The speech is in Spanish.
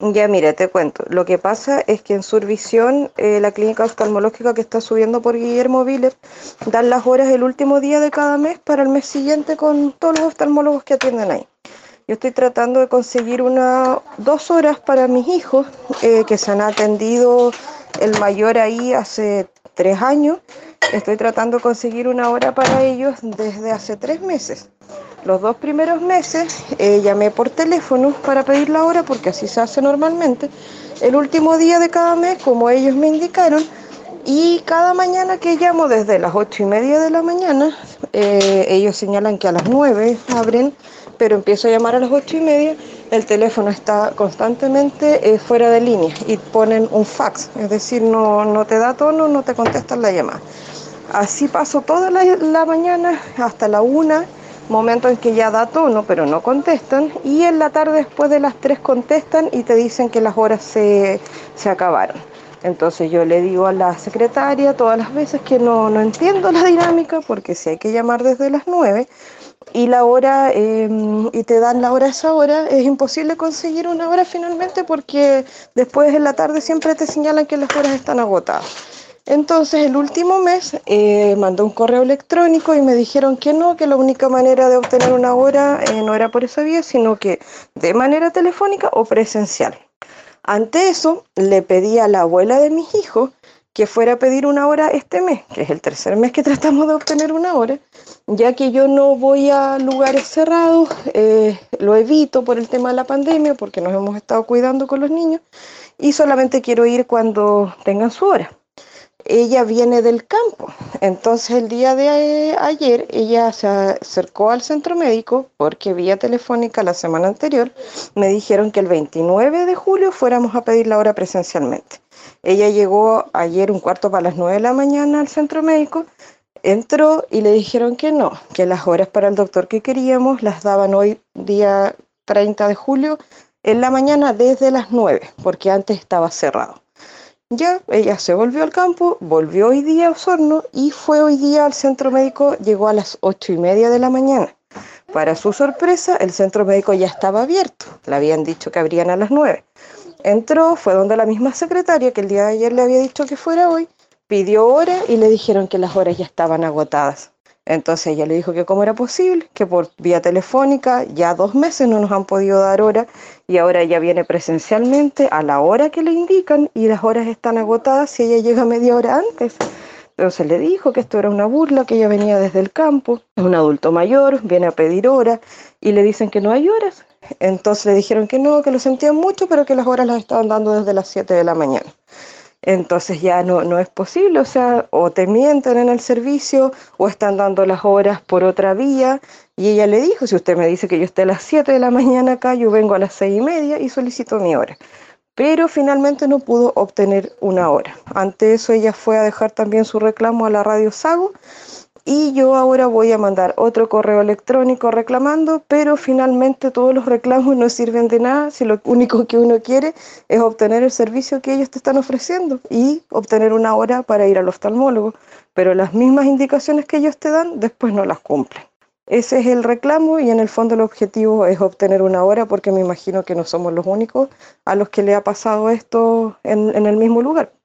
Ya, mira, te cuento. Lo que pasa es que en Survisión, eh, la clínica oftalmológica que está subiendo por Guillermo Viller, dan las horas el último día de cada mes para el mes siguiente con todos los oftalmólogos que atienden ahí. Yo estoy tratando de conseguir una, dos horas para mis hijos eh, que se han atendido el mayor ahí hace tres años. Estoy tratando de conseguir una hora para ellos desde hace tres meses. Los dos primeros meses eh, llamé por teléfono para pedir la hora porque así se hace normalmente. El último día de cada mes, como ellos me indicaron, y cada mañana que llamo desde las ocho y media de la mañana, eh, ellos señalan que a las nueve abren, pero empiezo a llamar a las ocho y media, el teléfono está constantemente eh, fuera de línea y ponen un fax, es decir, no, no te da tono, no te contestan la llamada. Así paso toda la, la mañana hasta la una momentos en que ya da tono, pero no contestan, y en la tarde después de las 3 contestan y te dicen que las horas se, se acabaron. Entonces yo le digo a la secretaria todas las veces que no, no entiendo la dinámica, porque si hay que llamar desde las 9 y la hora, eh, y te dan la hora a esa hora, es imposible conseguir una hora finalmente porque después en la tarde siempre te señalan que las horas están agotadas. Entonces, el último mes eh, mandó un correo electrónico y me dijeron que no, que la única manera de obtener una hora eh, no era por esa vía, sino que de manera telefónica o presencial. Ante eso, le pedí a la abuela de mis hijos que fuera a pedir una hora este mes, que es el tercer mes que tratamos de obtener una hora, ya que yo no voy a lugares cerrados, eh, lo evito por el tema de la pandemia, porque nos hemos estado cuidando con los niños, y solamente quiero ir cuando tengan su hora ella viene del campo. Entonces el día de ayer ella se acercó al centro médico porque vía telefónica la semana anterior me dijeron que el 29 de julio fuéramos a pedir la hora presencialmente. Ella llegó ayer un cuarto para las 9 de la mañana al centro médico, entró y le dijeron que no, que las horas para el doctor que queríamos las daban hoy día 30 de julio en la mañana desde las 9 porque antes estaba cerrado. Ya, ella se volvió al campo, volvió hoy día a Osorno y fue hoy día al centro médico, llegó a las ocho y media de la mañana. Para su sorpresa, el centro médico ya estaba abierto, le habían dicho que abrían a las nueve. Entró, fue donde la misma secretaria que el día de ayer le había dicho que fuera hoy, pidió hora y le dijeron que las horas ya estaban agotadas. Entonces ella le dijo que cómo era posible, que por vía telefónica ya dos meses no nos han podido dar hora y ahora ella viene presencialmente a la hora que le indican y las horas están agotadas si ella llega media hora antes. Entonces le dijo que esto era una burla, que ella venía desde el campo, es un adulto mayor, viene a pedir hora y le dicen que no hay horas. Entonces le dijeron que no, que lo sentían mucho, pero que las horas las estaban dando desde las 7 de la mañana entonces ya no, no es posible, o sea, o te mienten en el servicio o están dando las horas por otra vía. Y ella le dijo, si usted me dice que yo esté a las 7 de la mañana acá, yo vengo a las 6 y media y solicito mi hora. Pero finalmente no pudo obtener una hora. Ante eso ella fue a dejar también su reclamo a la radio Sago y yo ahora voy a mandar otro correo electrónico reclamando, pero finalmente todos los reclamos no sirven de nada si lo único que uno quiere es obtener el servicio que ellos te están ofreciendo y obtener una hora para ir al oftalmólogo, pero las mismas indicaciones que ellos te dan después no las cumplen. Ese es el reclamo y en el fondo el objetivo es obtener una hora porque me imagino que no somos los únicos a los que le ha pasado esto en, en el mismo lugar.